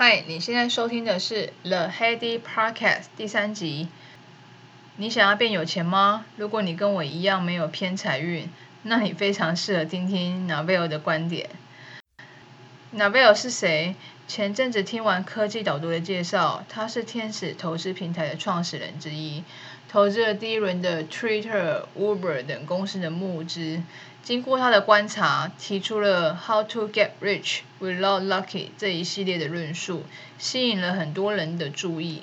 嗨，你现在收听的是 The Heady Podcast 第三集。你想要变有钱吗？如果你跟我一样没有偏财运，那你非常适合听听 Navel 的观点。Navel 是谁？前阵子听完科技导读的介绍，他是天使投资平台的创始人之一，投资了第一轮的 Twitter、Uber 等公司的募资。经过他的观察，提出了 “How to get rich without lucky” 这一系列的论述，吸引了很多人的注意。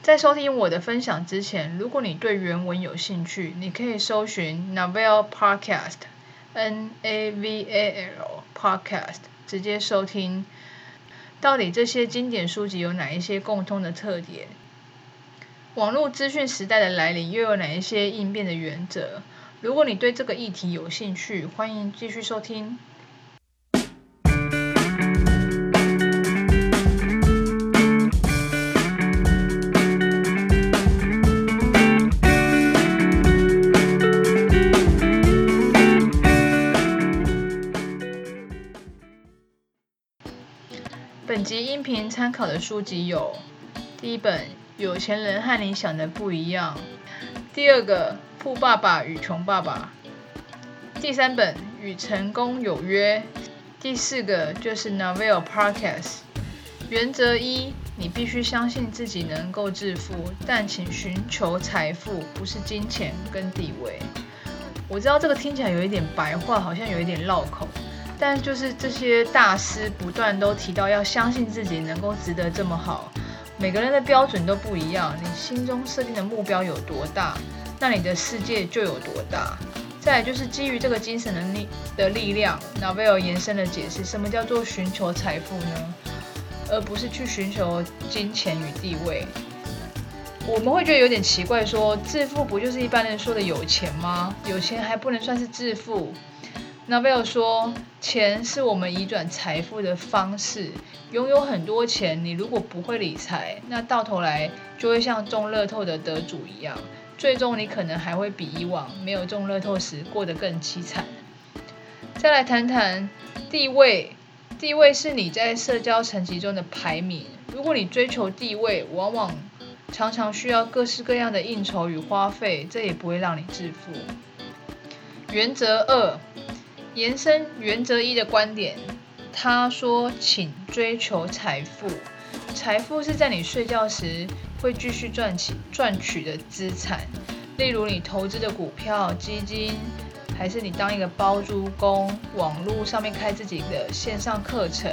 在收听我的分享之前，如果你对原文有兴趣，你可以搜寻 Navel Podcast，N A V A L Podcast，直接收听。到底这些经典书籍有哪一些共通的特点？网络资讯时代的来临又有哪一些应变的原则？如果你对这个议题有兴趣，欢迎继续收听。集音频参考的书籍有：第一本《有钱人和你想的不一样》，第二个《富爸爸与穷爸爸》，第三本《与成功有约》，第四个就是 Navel Podcast。原则一：你必须相信自己能够致富，但请寻求财富，不是金钱跟地位。我知道这个听起来有一点白话，好像有一点绕口。但就是这些大师不断都提到，要相信自己能够值得这么好。每个人的标准都不一样，你心中设定的目标有多大，那你的世界就有多大。再就是基于这个精神能力的力量，Navel 延伸的解释，什么叫做寻求财富呢？而不是去寻求金钱与地位。我们会觉得有点奇怪，说致富不就是一般人说的有钱吗？有钱还不能算是致富？Navel 说，钱是我们移转财富的方式。拥有很多钱，你如果不会理财，那到头来就会像中乐透的得主一样，最终你可能还会比以往没有中乐透时过得更凄惨。再来谈谈地位，地位是你在社交层级中的排名。如果你追求地位，往往常常需要各式各样的应酬与花费，这也不会让你致富。原则二。延伸原则一的观点，他说：“请追求财富，财富是在你睡觉时会继续赚取赚取的资产，例如你投资的股票、基金，还是你当一个包租公，网络上面开自己的线上课程，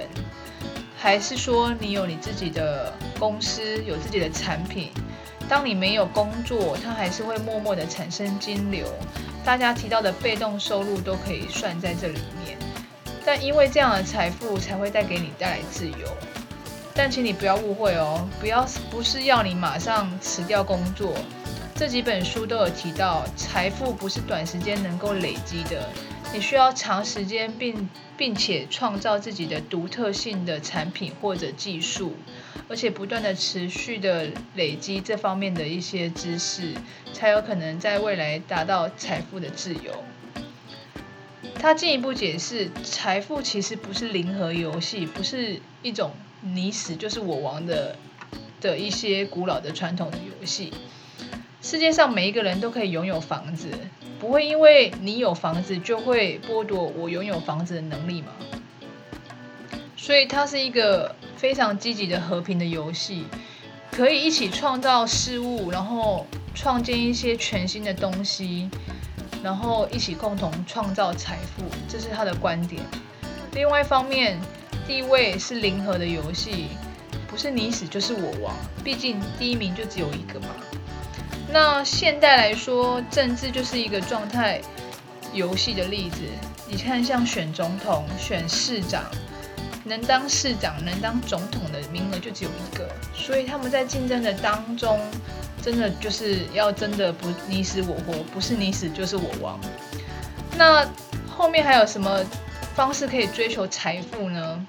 还是说你有你自己的公司，有自己的产品。当你没有工作，它还是会默默的产生金流。”大家提到的被动收入都可以算在这里面，但因为这样的财富才会带给你带来自由。但请你不要误会哦，不要不是要你马上辞掉工作。这几本书都有提到，财富不是短时间能够累积的，你需要长时间并并且创造自己的独特性的产品或者技术。而且不断的持续的累积这方面的一些知识，才有可能在未来达到财富的自由。他进一步解释，财富其实不是零和游戏，不是一种你死就是我亡的的一些古老的传统的游戏。世界上每一个人都可以拥有房子，不会因为你有房子就会剥夺我拥有房子的能力吗？所以它是一个。非常积极的和平的游戏，可以一起创造事物，然后创建一些全新的东西，然后一起共同创造财富，这是他的观点。另外一方面，地位是零和的游戏，不是你死就是我亡，毕竟第一名就只有一个嘛。那现代来说，政治就是一个状态游戏的例子。你看，像选总统、选市长。能当市长、能当总统的名额就只有一个，所以他们在竞争的当中，真的就是要真的不你死我活，不是你死就是我亡。那后面还有什么方式可以追求财富呢？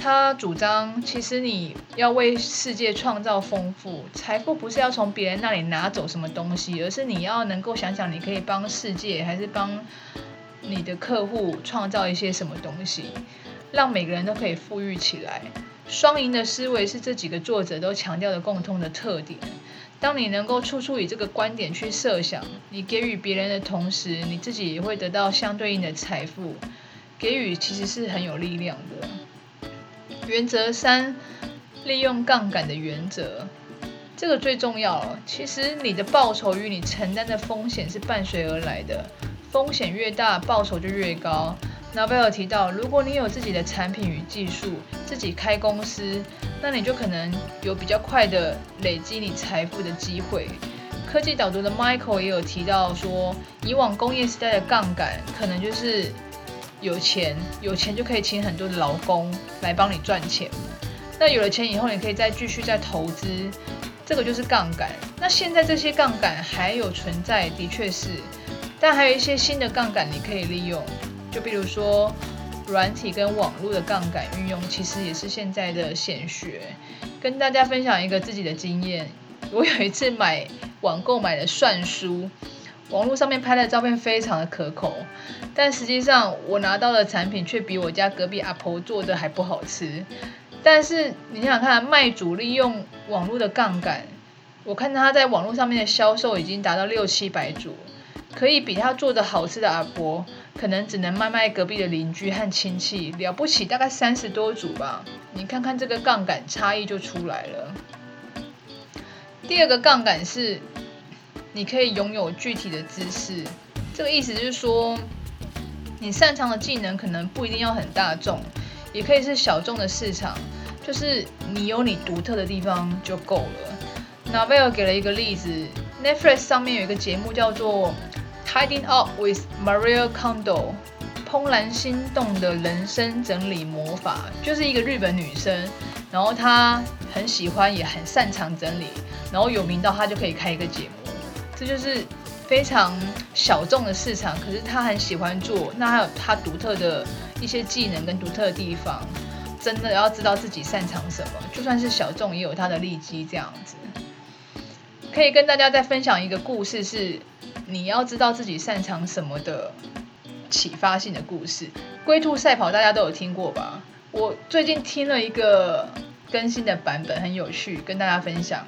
他主张，其实你要为世界创造丰富，财富不是要从别人那里拿走什么东西，而是你要能够想想，你可以帮世界还是帮你的客户创造一些什么东西。让每个人都可以富裕起来，双赢的思维是这几个作者都强调的共通的特点。当你能够处处以这个观点去设想，你给予别人的同时，你自己也会得到相对应的财富。给予其实是很有力量的。原则三，利用杠杆的原则，这个最重要。其实你的报酬与你承担的风险是伴随而来的，风险越大，报酬就越高。诺贝尔提到，如果你有自己的产品与技术，自己开公司，那你就可能有比较快的累积你财富的机会。科技导读的 Michael 也有提到说，以往工业时代的杠杆可能就是有钱，有钱就可以请很多的劳工来帮你赚钱。那有了钱以后，你可以再继续再投资，这个就是杠杆。那现在这些杠杆还有存在，的确是，但还有一些新的杠杆你可以利用。就比如说，软体跟网络的杠杆运用，其实也是现在的显学。跟大家分享一个自己的经验，我有一次买网购买的蒜酥，网络上面拍的照片非常的可口，但实际上我拿到的产品却比我家隔壁阿婆做的还不好吃。但是你想想看，卖主利用网络的杠杆，我看他在网络上面的销售已经达到六七百组。可以比他做的好吃的阿婆，可能只能卖卖隔壁的邻居和亲戚，了不起大概三十多组吧。你看看这个杠杆差异就出来了。第二个杠杆是，你可以拥有具体的知识，这个意思就是说，你擅长的技能可能不一定要很大众，也可以是小众的市场，就是你有你独特的地方就够了。那贝尔给了一个例子，Netflix 上面有一个节目叫做。Tidying Up with Marie Kondo，怦然心动的人生整理魔法，就是一个日本女生，然后她很喜欢也很擅长整理，然后有名到她就可以开一个节目，这就是非常小众的市场，可是她很喜欢做，那还有她独特的一些技能跟独特的地方，真的要知道自己擅长什么，就算是小众也有它的利基这样子。可以跟大家再分享一个故事是。你要知道自己擅长什么的启发性的故事，《龟兔赛跑》大家都有听过吧？我最近听了一个更新的版本，很有趣，跟大家分享。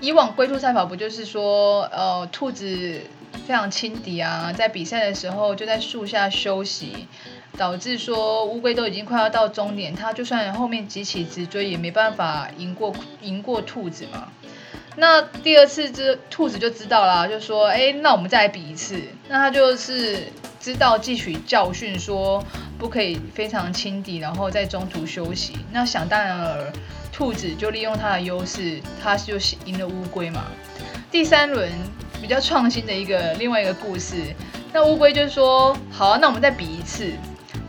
以往《龟兔赛跑》不就是说，呃，兔子非常轻敌啊，在比赛的时候就在树下休息，导致说乌龟都已经快要到终点，它就算后面几起直追，也没办法赢过赢过兔子嘛。那第二次，这兔子就知道了，就说：“哎，那我们再来比一次。”那他就是知道汲取教训，说不可以非常轻敌，然后在中途休息。那想当然了，兔子就利用它的优势，它就赢了乌龟嘛。第三轮比较创新的一个另外一个故事，那乌龟就说：“好啊，那我们再比一次。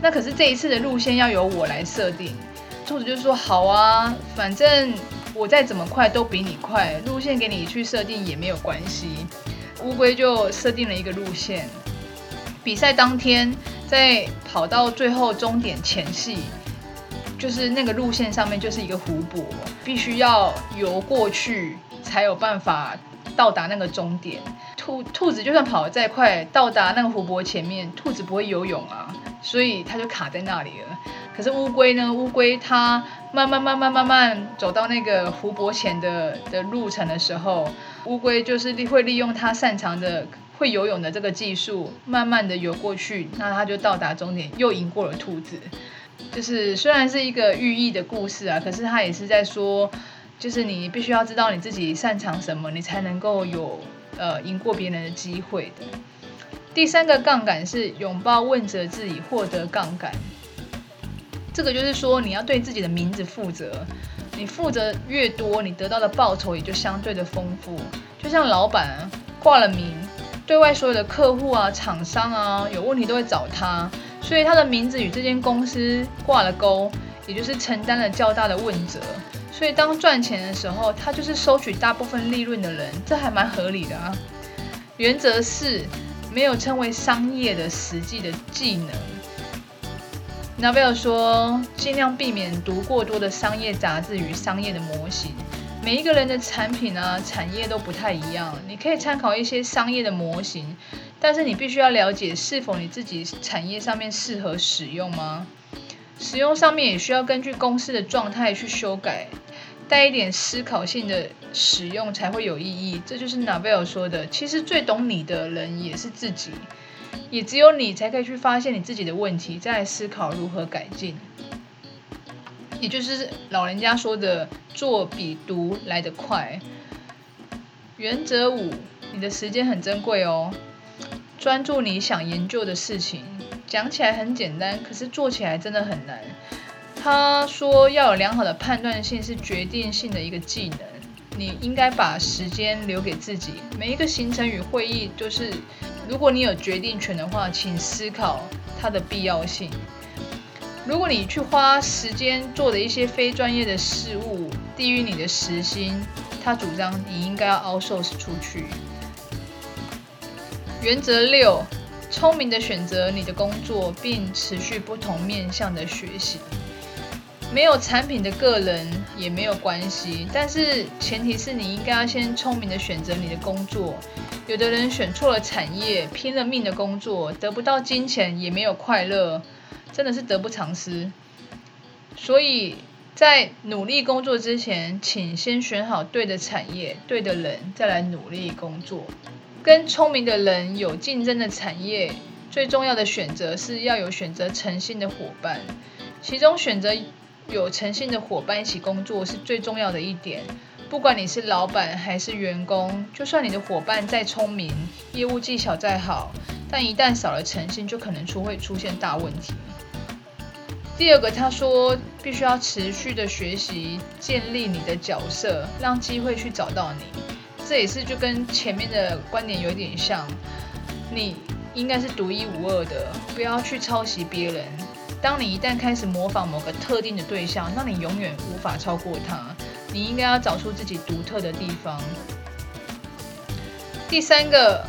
那可是这一次的路线要由我来设定。”兔子就说：“好啊，反正。”我再怎么快都比你快，路线给你去设定也没有关系。乌龟就设定了一个路线。比赛当天，在跑到最后终点前戏，就是那个路线上面就是一个湖泊，必须要游过去才有办法到达那个终点。兔兔子就算跑得再快，到达那个湖泊前面，兔子不会游泳啊，所以它就卡在那里了。可是乌龟呢？乌龟它慢慢慢慢慢慢走到那个湖泊前的的路程的时候，乌龟就是利会利用它擅长的会游泳的这个技术，慢慢的游过去，那它就到达终点，又赢过了兔子。就是虽然是一个寓意的故事啊，可是它也是在说，就是你必须要知道你自己擅长什么，你才能够有呃赢过别人的机会的。第三个杠杆是拥抱问责制以获得杠杆。这个就是说，你要对自己的名字负责。你负责越多，你得到的报酬也就相对的丰富。就像老板挂了名，对外所有的客户啊、厂商啊，有问题都会找他，所以他的名字与这间公司挂了钩，也就是承担了较大的问责。所以当赚钱的时候，他就是收取大部分利润的人，这还蛮合理的啊。原则是没有称为商业的实际的技能。诺贝尔说，尽量避免读过多的商业杂志与商业的模型。每一个人的产品啊、产业都不太一样，你可以参考一些商业的模型，但是你必须要了解是否你自己产业上面适合使用吗？使用上面也需要根据公司的状态去修改，带一点思考性的使用才会有意义。这就是 Naval 说的，其实最懂你的人也是自己，也只有你才可以去发现你自己的问题，再来思考如何改进。也就是老人家说的，做比读来得快。原则五，你的时间很珍贵哦，专注你想研究的事情。讲起来很简单，可是做起来真的很难。他说要有良好的判断性是决定性的一个技能。你应该把时间留给自己，每一个行程与会议都是，如果你有决定权的话，请思考它的必要性。如果你去花时间做的一些非专业的事物低于你的时薪，他主张你应该要 outsource 出去。原则六：聪明的选择你的工作，并持续不同面向的学习。没有产品的个人也没有关系，但是前提是你应该要先聪明的选择你的工作。有的人选错了产业，拼了命的工作，得不到金钱也没有快乐。真的是得不偿失，所以在努力工作之前，请先选好对的产业、对的人，再来努力工作。跟聪明的人有竞争的产业，最重要的选择是要有选择诚信的伙伴。其中选择有诚信的伙伴一起工作是最重要的一点。不管你是老板还是员工，就算你的伙伴再聪明，业务技巧再好，但一旦少了诚信，就可能出会出现大问题。第二个，他说必须要持续的学习，建立你的角色，让机会去找到你。这也是就跟前面的观点有点像，你应该是独一无二的，不要去抄袭别人。当你一旦开始模仿某个特定的对象，那你永远无法超过他。你应该要找出自己独特的地方。第三个，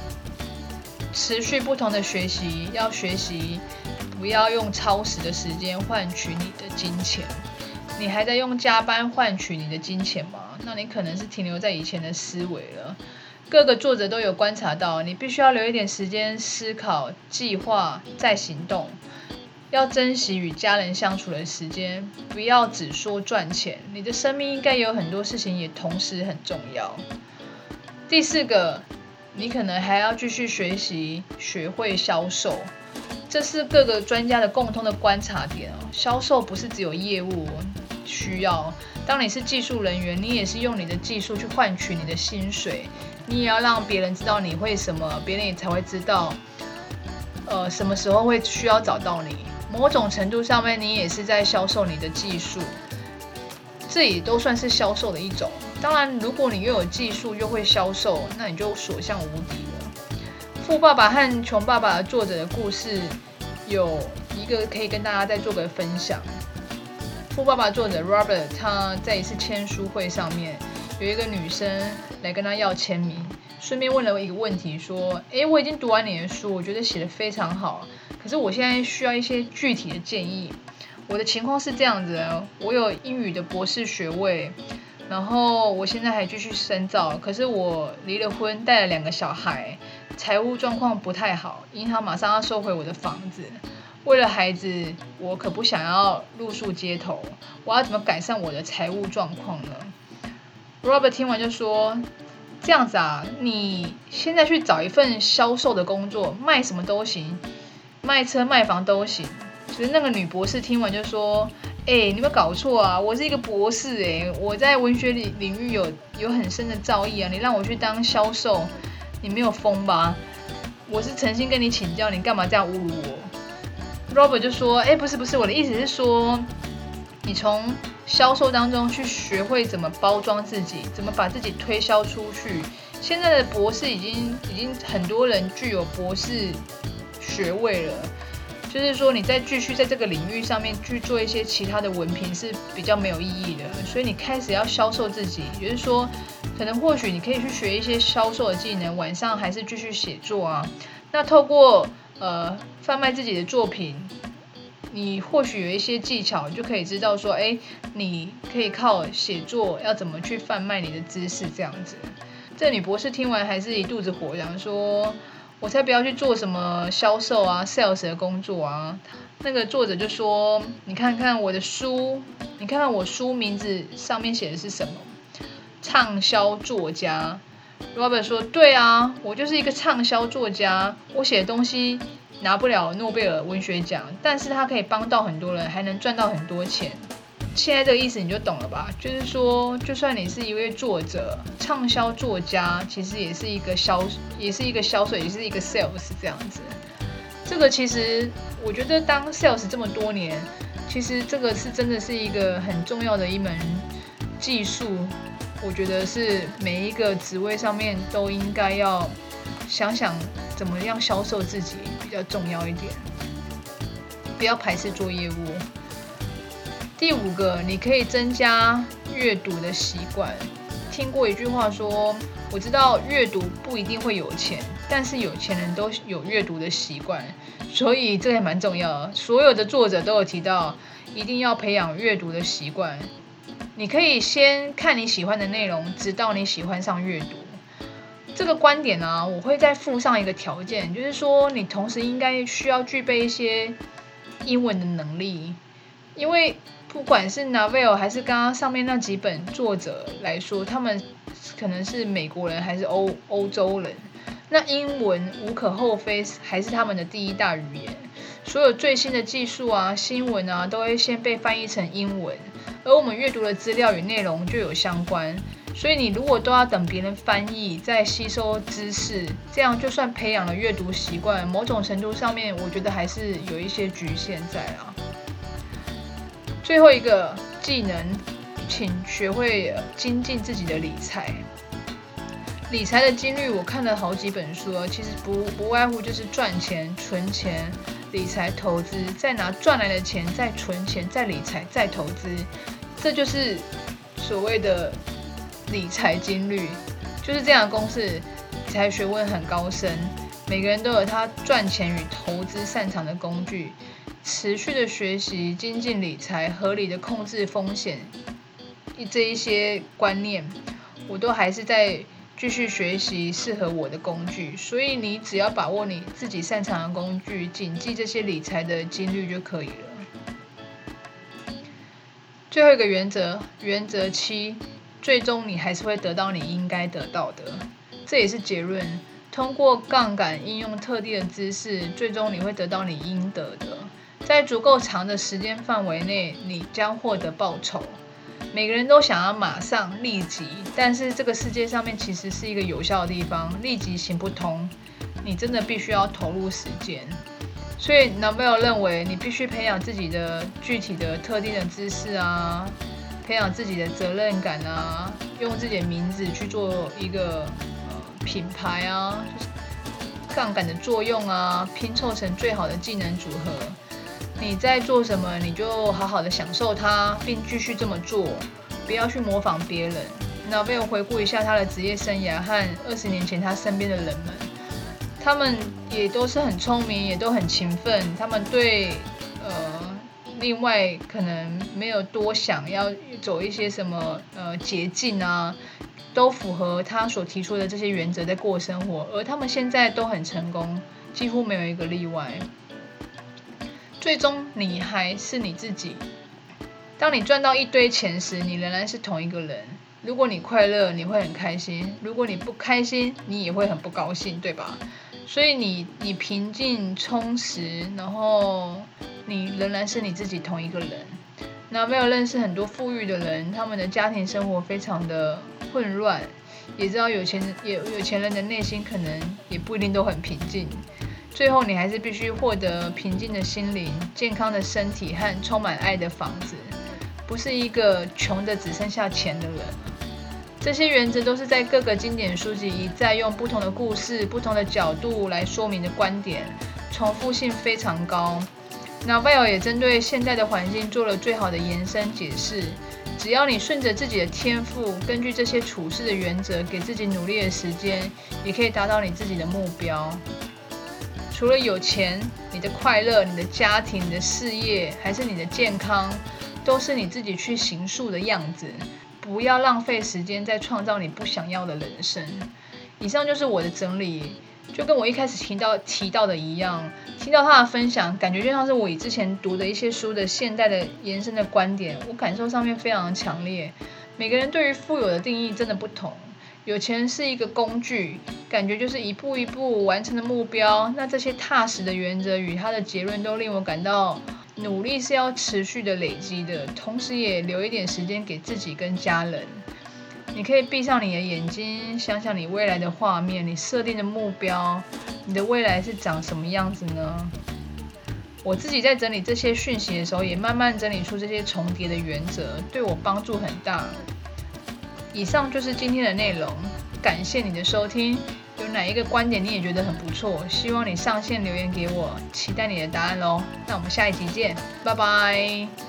持续不同的学习，要学习。不要用超时的时间换取你的金钱。你还在用加班换取你的金钱吗？那你可能是停留在以前的思维了。各个作者都有观察到，你必须要留一点时间思考、计划再行动。要珍惜与家人相处的时间，不要只说赚钱。你的生命应该有很多事情也同时很重要。第四个，你可能还要继续学习，学会销售。这是各个专家的共通的观察点哦。销售不是只有业务需要，当你是技术人员，你也是用你的技术去换取你的薪水。你也要让别人知道你会什么，别人也才会知道，呃，什么时候会需要找到你。某种程度上面，你也是在销售你的技术，这也都算是销售的一种。当然，如果你又有技术又会销售，那你就所向无敌了。富爸爸和穷爸爸作者的故事，有一个可以跟大家再做个分享。富爸爸作者 Robert，他在一次签书会上面，有一个女生来跟他要签名，顺便问了我一个问题，说：“诶，我已经读完你的书，我觉得写得非常好，可是我现在需要一些具体的建议。我的情况是这样子的，我有英语的博士学位，然后我现在还继续深造，可是我离了婚，带了两个小孩。”财务状况不太好，银行马上要收回我的房子。为了孩子，我可不想要露宿街头。我要怎么改善我的财务状况呢？Robert 听完就说：“这样子啊，你现在去找一份销售的工作，卖什么都行，卖车卖房都行。”其实那个女博士听完就说：“哎，你有没有搞错啊？我是一个博士哎，我在文学领领域有有很深的造诣啊，你让我去当销售。”你没有疯吧？我是诚心跟你请教，你干嘛这样侮辱我？Robert 就说：“哎，不是不是，我的意思是说，你从销售当中去学会怎么包装自己，怎么把自己推销出去。现在的博士已经已经很多人具有博士学位了。”就是说，你再继续在这个领域上面去做一些其他的文凭是比较没有意义的。所以你开始要销售自己，也就是说，可能或许你可以去学一些销售的技能，晚上还是继续写作啊。那透过呃贩卖自己的作品，你或许有一些技巧，就可以知道说，哎，你可以靠写作要怎么去贩卖你的知识这样子。这女博士听完还是一肚子火，然后说。我才不要去做什么销售啊、sales 的工作啊！那个作者就说：“你看看我的书，你看看我书名字上面写的是什么？畅销作家。” Robert 说：“对啊，我就是一个畅销作家，我写的东西拿不了诺贝尔文学奖，但是他可以帮到很多人，还能赚到很多钱。现在这个意思你就懂了吧？就是说，就算你是一位作者，畅销作家，其实也是一个销，也是一个销售，也是一个 sales 这样子。这个其实我觉得当 sales 这么多年，其实这个是真的是一个很重要的一门技术。”我觉得是每一个职位上面都应该要想想怎么样销售自己比较重要一点，不要排斥做业务。第五个，你可以增加阅读的习惯。听过一句话说，我知道阅读不一定会有钱，但是有钱人都有阅读的习惯，所以这也蛮重要的。所有的作者都有提到，一定要培养阅读的习惯。你可以先看你喜欢的内容，直到你喜欢上阅读。这个观点呢、我会再附上一个条件，就是说你同时应该需要具备一些英文的能力，因为不管是 Naval 还是刚刚上面那几本作者来说，他们可能是美国人还是欧欧洲人，那英文无可厚非还是他们的第一大语言。所有最新的技术啊、新闻啊，都会先被翻译成英文，而我们阅读的资料与内容就有相关。所以你如果都要等别人翻译再吸收知识，这样就算培养了阅读习惯，某种程度上面，我觉得还是有一些局限在啊。最后一个技能，请学会精进自己的理财。理财的金律，我看了好几本书，其实不不外乎就是赚钱、存钱。理财投资，再拿赚来的钱再存钱，再理财，再投资，这就是所谓的理财金律，就是这样的公式。理财学问很高深，每个人都有他赚钱与投资擅长的工具。持续的学习、精进理财、合理的控制风险，一这一些观念，我都还是在。继续学习适合我的工具，所以你只要把握你自己擅长的工具，谨记这些理财的金律就可以了。最后一个原则，原则七，最终你还是会得到你应该得到的，这也是结论。通过杠杆应用特定的知识，最终你会得到你应得的，在足够长的时间范围内，你将获得报酬。每个人都想要马上立即，但是这个世界上面其实是一个有效的地方，立即行不通。你真的必须要投入时间。所以 Naval 认为，你必须培养自己的具体的特定的知识啊，培养自己的责任感啊，用自己的名字去做一个呃品牌啊，杠杆的作用啊，拼凑成最好的技能组合。你在做什么，你就好好的享受它，并继续这么做，不要去模仿别人。那为我回顾一下他的职业生涯和二十年前他身边的人们，他们也都是很聪明，也都很勤奋。他们对呃，另外可能没有多想要走一些什么呃捷径啊，都符合他所提出的这些原则在过生活，而他们现在都很成功，几乎没有一个例外。最终，你还是你自己。当你赚到一堆钱时，你仍然是同一个人。如果你快乐，你会很开心；如果你不开心，你也会很不高兴，对吧？所以你，你平静充实，然后你仍然是你自己同一个人。那没有认识很多富裕的人，他们的家庭生活非常的混乱，也知道有钱人有有钱人的内心可能也不一定都很平静。最后，你还是必须获得平静的心灵、健康的身体和充满爱的房子，不是一个穷的只剩下钱的人。这些原则都是在各个经典书籍一再用不同的故事、不同的角度来说明的观点，重复性非常高。Naval 也针对现在的环境做了最好的延伸解释。只要你顺着自己的天赋，根据这些处事的原则，给自己努力的时间，也可以达到你自己的目标。除了有钱，你的快乐、你的家庭、你的事业，还是你的健康，都是你自己去形塑的样子。不要浪费时间在创造你不想要的人生。以上就是我的整理。就跟我一开始提到提到的一样，听到他的分享，感觉就像是我以之前读的一些书的现代的延伸的观点，我感受上面非常的强烈。每个人对于富有的定义真的不同，有钱是一个工具，感觉就是一步一步完成的目标。那这些踏实的原则与他的结论都令我感到，努力是要持续的累积的，同时也留一点时间给自己跟家人。你可以闭上你的眼睛，想想你未来的画面，你设定的目标，你的未来是长什么样子呢？我自己在整理这些讯息的时候，也慢慢整理出这些重叠的原则，对我帮助很大。以上就是今天的内容，感谢你的收听。有哪一个观点你也觉得很不错？希望你上线留言给我，期待你的答案喽。那我们下一集见，拜拜。